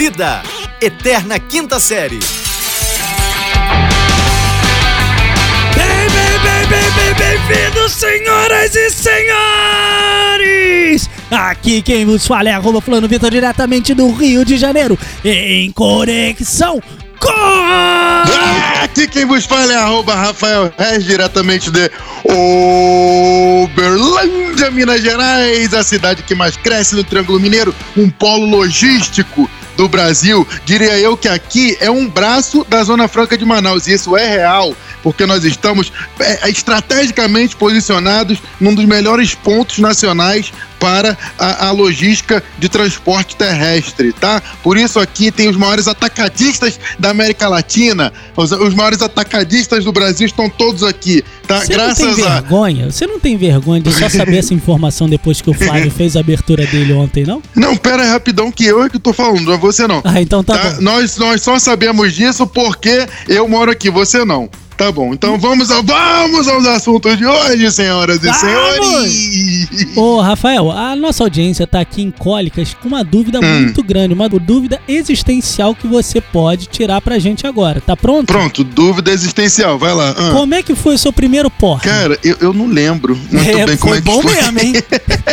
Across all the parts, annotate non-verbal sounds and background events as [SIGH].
Vida, Eterna Quinta Série. Bem, bem, bem, bem, bem, bem-vindos, senhoras e senhores! Aqui quem vos fala é arroba Fulano Vitor, diretamente do Rio de Janeiro, em conexão com... Aqui quem vos fala é arroba Rafael Reis, diretamente de Uberlândia, Minas Gerais, a cidade que mais cresce no Triângulo Mineiro, um polo logístico do Brasil. Diria eu que aqui é um braço da Zona Franca de Manaus, e isso é real, porque nós estamos é, estrategicamente posicionados num dos melhores pontos nacionais para a, a logística de transporte terrestre, tá? Por isso aqui tem os maiores atacadistas da América Latina, os, os maiores atacadistas do Brasil estão todos aqui, tá? Você não tem vergonha? Você não tem vergonha de só saber essa informação depois que o Flávio [LAUGHS] fez a abertura dele ontem, não? Não, pera rapidão, que eu é que tô falando, não é você não. Ah, então tá, Tá? bom. Nós, nós só sabemos disso porque eu moro aqui, você não. Tá bom, então vamos, ao- vamos aos assuntos de hoje, senhoras e Vamos! senhores. Ô, Rafael, a nossa audiência tá aqui em Cólicas com uma dúvida Hum. muito grande, uma dúvida existencial que você pode tirar pra gente agora. Tá pronto? Pronto, dúvida existencial, vai lá. Ah. Como é que foi o seu primeiro porre? Cara, eu, eu não lembro muito [LAUGHS] É, bem como foi é que bom foi. mesmo, hein? [LAUGHS]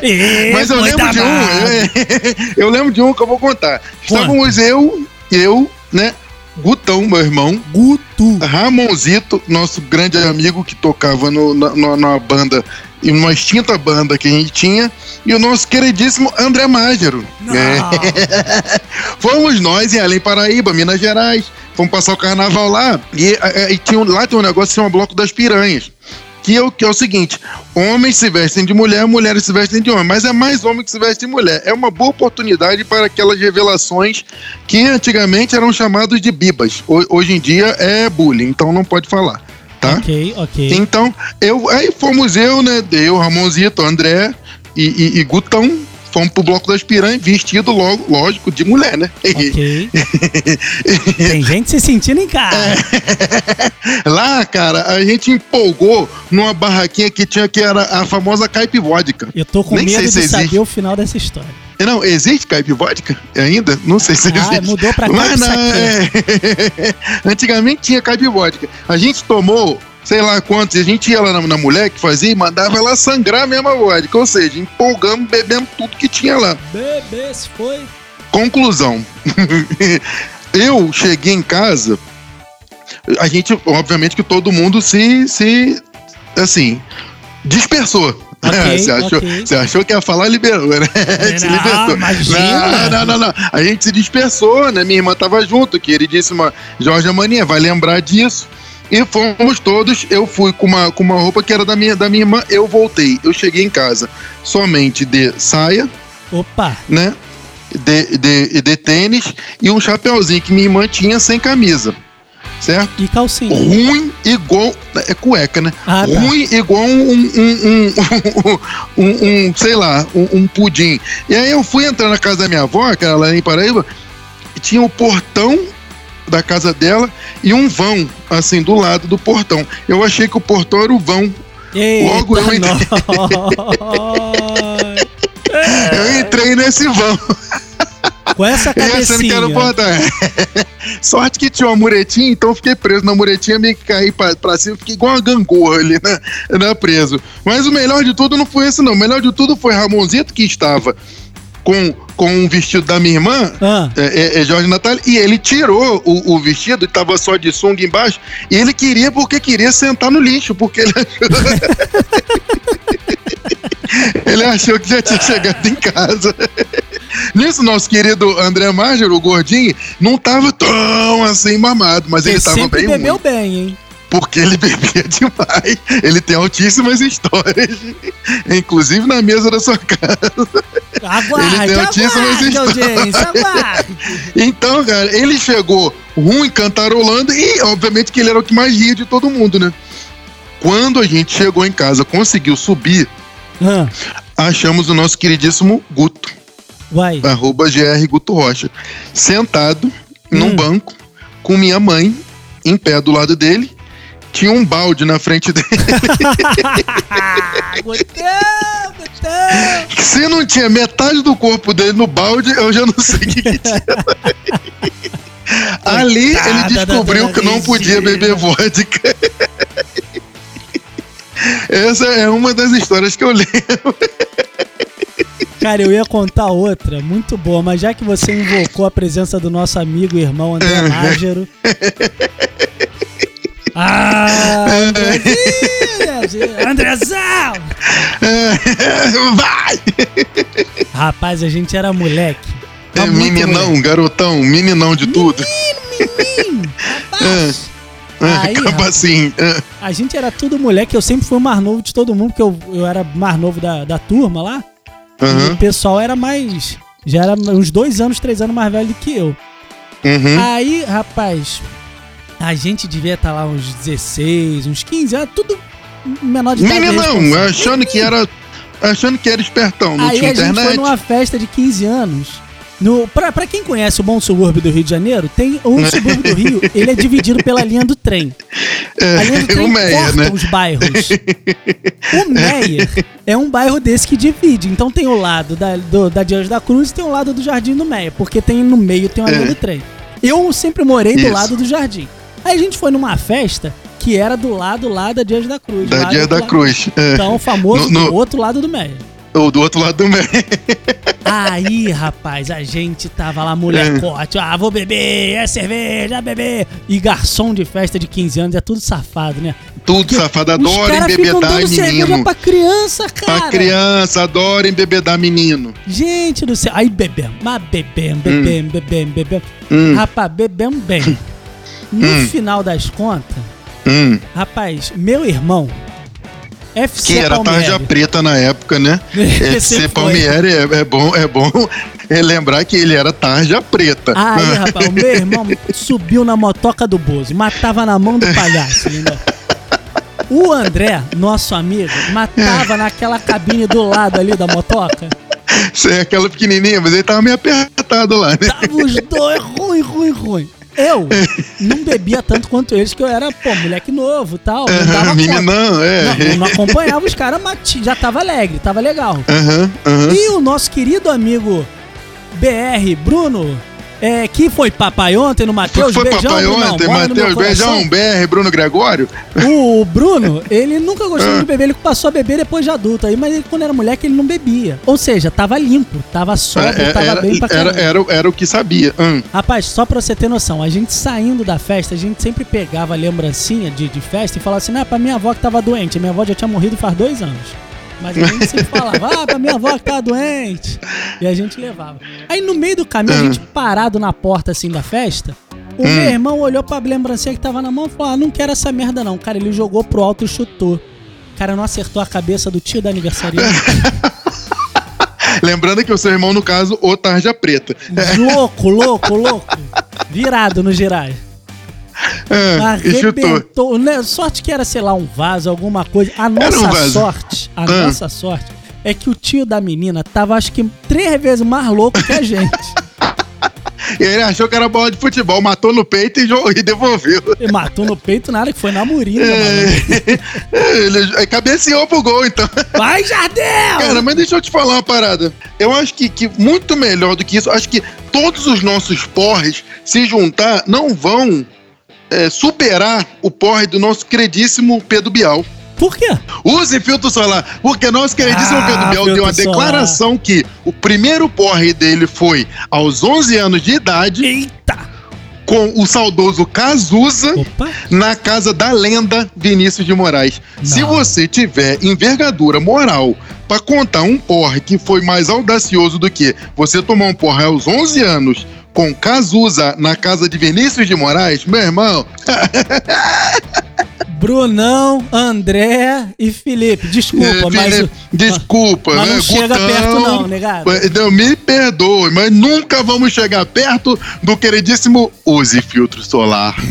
É, Mas eu foi lembro de um, eu, [LAUGHS] eu lembro de um que eu vou contar. Estávamos eu, eu, né, Gutão, meu irmão, Guto. Ramonzito, nosso grande amigo que tocava no, na, na- numa banda, em uma extinta banda que a gente tinha, e o nosso queridíssimo André Mágero. É. [LAUGHS] Fomos nós em Além Paraíba, Minas Gerais, fomos passar o carnaval lá, e, e tinha, lá tem um negócio que chama Bloco das Piranhas. Que é, o, que é o seguinte: homens se vestem de mulher, mulheres se vestem de homem, mas é mais homem que se veste de mulher. É uma boa oportunidade para aquelas revelações que antigamente eram chamados de bibas. Ho- Hoje em dia é bullying, então não pode falar, tá? Ok, ok. Então, eu, aí fomos eu, né? Eu, Ramonzito, André e, e, e Gutão. Fomos pro Bloco das Piranhas, vestido logo, lógico, de mulher, né? Ok. [LAUGHS] Tem gente se sentindo em casa. [LAUGHS] Lá, cara, a gente empolgou numa barraquinha que tinha que era a famosa caipivódica. Eu tô com Nem medo de saber existe. o final dessa história. Não, existe caipivódica ainda? Não sei se Ah, existe. mudou pra Mas não, caipisaquê. é... [LAUGHS] Antigamente tinha caipivódica. A gente tomou, sei lá quantos, e a gente ia lá na, na mulher que fazia e mandava ela sangrar a mesma vodka. Ou seja, empolgamos, bebemos tudo que tinha lá. Bebê, se foi. Conclusão. [LAUGHS] Eu cheguei em casa, a gente, obviamente que todo mundo se, se assim, dispersou. Ok, [LAUGHS] você, achou, ok. você achou que ia falar, liberou, né? se Não, libertou. imagina. Não, não, não, não. A gente se dispersou, né? Minha irmã tava junto, queridíssima Jorge Mania, vai lembrar disso. E fomos todos, eu fui com uma, com uma roupa que era da minha, da minha irmã, eu voltei. Eu cheguei em casa somente de saia, Opa. né? De, de, de tênis e um chapeuzinho que minha irmã tinha sem camisa. Certo? E calcinha. Ruim igual. É cueca, né? Ah, tá. Ruim igual um, um, [LAUGHS] um, um- um, sei lá, um, um pudim. E aí eu fui entrar na casa da minha avó, que era lá em Paraíba, e tinha o portão da casa dela e um vão, assim, do lado do portão. Eu achei que o portão era o vão. Eita, Logo eu entrei. [LAUGHS] Eu entrei nesse vão. Com essa achando que cabecinha. portão. [LAUGHS] Sorte que tinha uma muretinha, então eu fiquei preso na muretinha, meio que caí pra, pra cima, fiquei igual uma gangorra ali, né, né, preso. Mas o melhor de tudo não foi esse, não. O melhor de tudo foi Ramonzito, que estava com, com um vestido da minha irmã, Ah, é, é, é Jorge Natália, e ele tirou o, o vestido, e tava só de sunga embaixo, e ele queria porque queria sentar no lixo, porque ele [LAUGHS] achou... ele achou que já tinha chegado em casa. Nisso, nosso querido André Márgero, o gordinho, não tava tão assim mamado, mas você ele tava bem bebeu ruim, bem, hein? Porque ele [LAUGHS] bebia demais. Ele tem altíssimas histórias, inclusive na mesa da sua casa. Aguarde, Ele tem altíssimas histórias. Então, cara, ele chegou ruim, cantarolando, e obviamente que ele era o que mais ria de todo mundo, né? Quando a gente chegou em casa, conseguiu subir, achamos o nosso queridíssimo Guto, vai. arroba GR Guto Rocha, sentado num Hum. banco com minha mãe em pé do lado dele, tinha um balde na frente dele. [LAUGHS] Se não tinha metade do corpo dele no balde, eu já não sei o que, que tinha. [LAUGHS] Ali ele descobriu que não podia beber vodka. [LAUGHS] Essa é uma das histórias que eu lembro. Cara, eu ia contar outra, muito boa, mas já que você invocou a presença do nosso amigo e irmão André Nájero. Ah, [LAUGHS] Andrezão! [LAUGHS] Vai! Rapaz, a gente era moleque. É Mas muito meninão, moleque. garotão, meninão de tudo. Menino, rapaz. [LAUGHS] Aí, Acaba assim. ah, A gente era tudo moleque, eu sempre fui o mais novo de todo mundo, porque eu, eu era mais novo da, da turma lá. E aham, o pessoal era mais. Já era uns dois anos, três anos mais velho do que eu. uhum. Aí, rapaz, a gente devia estar lá uns 16, uns 15 anos, tudo menor de idade. Meninão, achando que era. Achando que era espertão, não Aí tinha a gente foi internet. numa festa de 15 anos. No, pra, pra quem conhece o bom subúrbio do Rio de Janeiro, tem o [LAUGHS] subúrbio do Rio, ele é dividido pela linha do trem. A linha do É, trem o Meia, corta né? os bairros. O [LAUGHS] Meyer é um bairro desse que divide. Então tem o lado da, do, da Dias da Cruz e tem o lado do Jardim do Meia, porque tem no meio tem uma linha É. do trem. Eu sempre morei do Isso. lado do Jardim. Aí a gente foi numa festa que era do lado lá da Dias da Cruz. Da lá Dia do da Cruz. é. Então, o famoso No- no- do outro lado do Meia. Ou do outro lado do Meia. [LAUGHS] Aí, rapaz, a gente tava lá, molecote, ah, vou beber, é cerveja, beber. E garçom de festa de 15 anos é tudo safado, né? Tudo safado, Os adora embebedar menino. pra criança, cara. Pra criança, adora embebedar menino. Gente do céu. Aí bebemos, mas bebemos, bebemos, bebemos, bebemos. Hum, Rapaz, bebemos bem. [LAUGHS] No Hum. final das contas, hum. rapaz, meu irmão, FC Que era Palmeiras. tarja preta na época, né? [LAUGHS] FC. Palmieri é, é bom, é bom [LAUGHS] lembrar que ele era tarja preta. Aí, [LAUGHS] rapaz, o meu irmão subiu na motoca do Bozo, matava na mão do palhaço, entendeu? O André, nosso amigo, matava naquela cabine do lado ali da motoca. É aquela pequenininha, mas ele tava meio apertado lá, né? Tava os dois ruim, ruim, ruim. Eu não bebia tanto quanto eles, que eu era, pô, moleque novo e tal. Não dava. Meninão, é. Não, não acompanhava os caras, mas já tava alegre, tava legal. Aham, aham. E o nosso querido amigo BR, Bruno, é, que foi papai ontem no Matheus, Foi beijão, papai Brunão, ontem, Matheus, beijão, BR, Bruno Gregório. O Bruno, ele nunca gostou Ah. de beber, ele passou a beber depois de adulto aí, mas ele, quando era moleque ele não bebia. Ou seja, tava limpo, tava sóbrio, É, tava era, bem pra era, caramba. era, era o que sabia. Hum. Rapaz, só pra você ter noção, a gente saindo da festa, a gente sempre pegava lembrancinha de, de festa e falava assim, não, é pra minha avó que tava doente. Minha avó já tinha morrido faz dois anos. Mas a gente sempre falava, [LAUGHS] ah, pra minha avó que tava doente. E a gente levava. Aí no meio do caminho, a gente parado na porta assim da festa, o Hum. meu irmão olhou pra lembrancinha que tava na mão e falou, ah, não quero essa merda não. Cara, ele jogou pro alto e chutou. O cara não acertou a cabeça do tio da aniversariante. [LAUGHS] Lembrando que o seu irmão, no caso, o tarja preta. louco, louco, louco. Virado no girar. Ah, e chutou. Arrebentou. Né? Sorte que era, sei lá, um vaso, alguma coisa. A nossa um sorte, a Ah. nossa sorte é que o tio da menina tava, acho que, três vezes mais louco que a gente. [LAUGHS] E ele achou que era bola de futebol, matou no peito e, jogou- e devolveu. Ele matou no peito nada, que foi na murinha. É, [LAUGHS] ele cabeceou pro gol, então. Vai, Jardel! Cara, mas deixa eu te falar uma parada. Eu acho que, que muito melhor do que isso, acho que todos os nossos porres, se juntar, não vão é, superar o porre do nosso queridíssimo Pedro Bial. Por quê? Use filtro solar, porque nosso queridíssimo Ah, Pedro Bial deu uma declaração que o primeiro porre dele foi aos 11 anos de idade, Eita! com o saudoso Cazuza, Opa! na casa da lenda Vinícius de Moraes. Se Não. você tiver envergadura moral pra contar um porre que foi mais audacioso do que você tomar um porre aos 11 anos com Cazuza na casa de Vinícius de Moraes, meu irmão, [LAUGHS] Brunão, André e Felipe. Desculpa, mas. Felipe, desculpa, mas né? não chega Gutão, perto não, negado. Não, me perdoe, mas nunca vamos chegar perto do queridíssimo use filtro solar. [LAUGHS]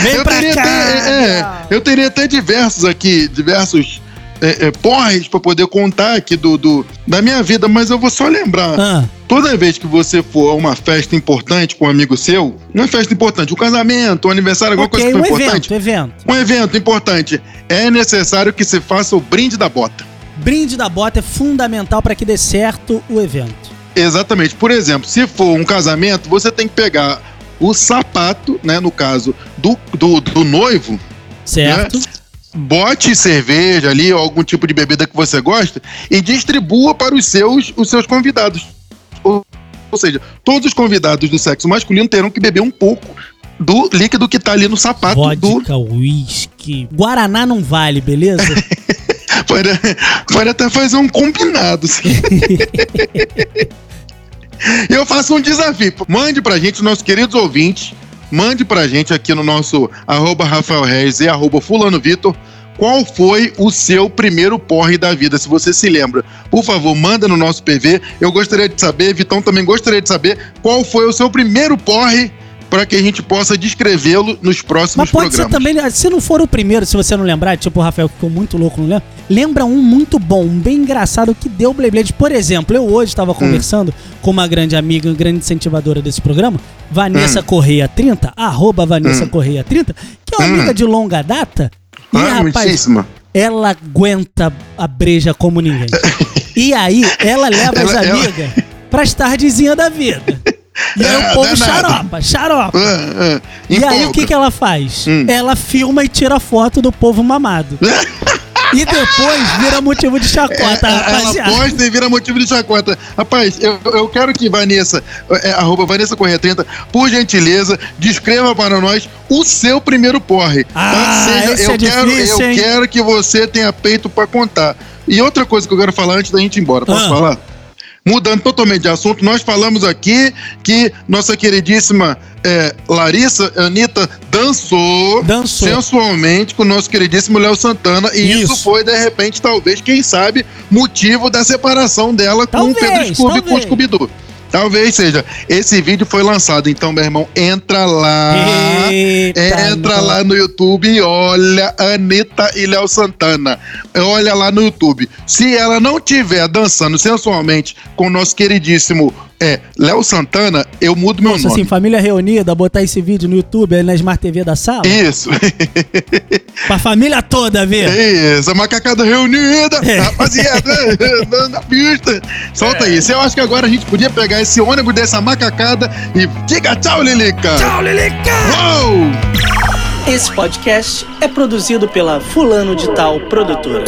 Vem eu pra teria cá! até, é, eu teria até diversos aqui, diversos é, é, porres pra poder contar aqui do, do, da minha vida, mas eu vou só lembrar. Ah, Toda vez que você for a uma festa importante com um amigo seu, não é festa importante, um casamento, um aniversário, alguma ok, coisa que um for importante. evento, evento. Um evento importante, é necessário que se faça o brinde da bota. Brinde da bota é fundamental para que dê certo o evento. Exatamente. Por exemplo, se for um casamento, você tem que pegar o sapato, né, no caso do, do, do noivo, Certo? Bote cerveja ali ou algum tipo de bebida que você gosta e distribua para os seus, os seus convidados. Ou, ou seja, todos os convidados do sexo masculino terão que beber um pouco do líquido que tá ali no sapato do. Vodka, uísque. Guaraná não vale, beleza? [LAUGHS] Pode, pode até fazer um combinado. E [LAUGHS] eu faço um desafio. Mande pra gente, nossos queridos ouvintes, mande pra gente aqui no nosso arroba Rafael Reis e arroba Fulano Vitor. Qual foi o seu primeiro porre da vida, se você se lembra? Por favor, manda no nosso PV. Eu gostaria de saber, Vitão também gostaria de saber qual foi o seu primeiro porre para que a gente possa descrevê-lo nos próximos Mas pode programas. ser também, se não for o primeiro, se você não lembrar, tipo o Rafael ficou muito louco, não lembra? Lembra um muito bom, um bem engraçado que deu Blade. Por exemplo, eu hoje Hum. estava conversando com uma grande amiga, uma grande incentivadora desse programa, Vanessa Hum. Correia 30, arroba Vanessa Correia 30, que é uma Hum. amiga de longa data. E, Ah, rapaz, muitíssima. ela aguenta a breja como ninguém. [LAUGHS] E aí, ela leva as Ela- ela- amigas pras tardezinhas da vida. [LAUGHS] E aí É, o povo danado. xaropa, xaropa. Ah, ah, E aí o que, que ela faz? Hum. Ela filma e tira foto do povo mamado. [LAUGHS] e depois vira motivo de chacota, É, rapaziada. Ela posta e vira motivo de chacota. Rapaz, eu, eu quero que Vanessa, é, arroba Vanessa Correia 30, por gentileza, descreva para nós o seu primeiro porre. Ah, esse eu, é quero, difícil, eu hein? quero que você tenha peito para contar. E outra coisa que eu quero falar antes da gente ir embora, posso Ah. falar? Mudando totalmente de assunto, nós falamos aqui que nossa queridíssima é, Larissa Anitta dançou, Dançou. sensualmente com o nosso queridíssimo Léo Santana. E isso. Isso. foi, de repente, talvez, quem sabe, motivo da separação dela com o Pedro Scooby com o. Scooby-Doo. Talvez seja. Esse vídeo foi lançado, então, meu irmão, entra lá. Eita, Entra não. lá no YouTube e olha Anitta e Léo Santana. Olha lá no YouTube. Se ela não tiver dançando sensualmente com o nosso queridíssimo é, Léo Santana, eu mudo meu Nossa, nome. assim, família reunida, botar esse vídeo no YouTube, aí na Smart TV da sala, Isso. [LAUGHS] pra família toda ver. Isso, a macacada reunida, É. rapaziada, na, pista. Solta isso. Eu acho que agora a gente podia pegar esse ônibus dessa macacada e diga tchau, Lilica. Tchau, Lilica! Uou! Esse podcast é produzido pela Fulano de Tal Produtora.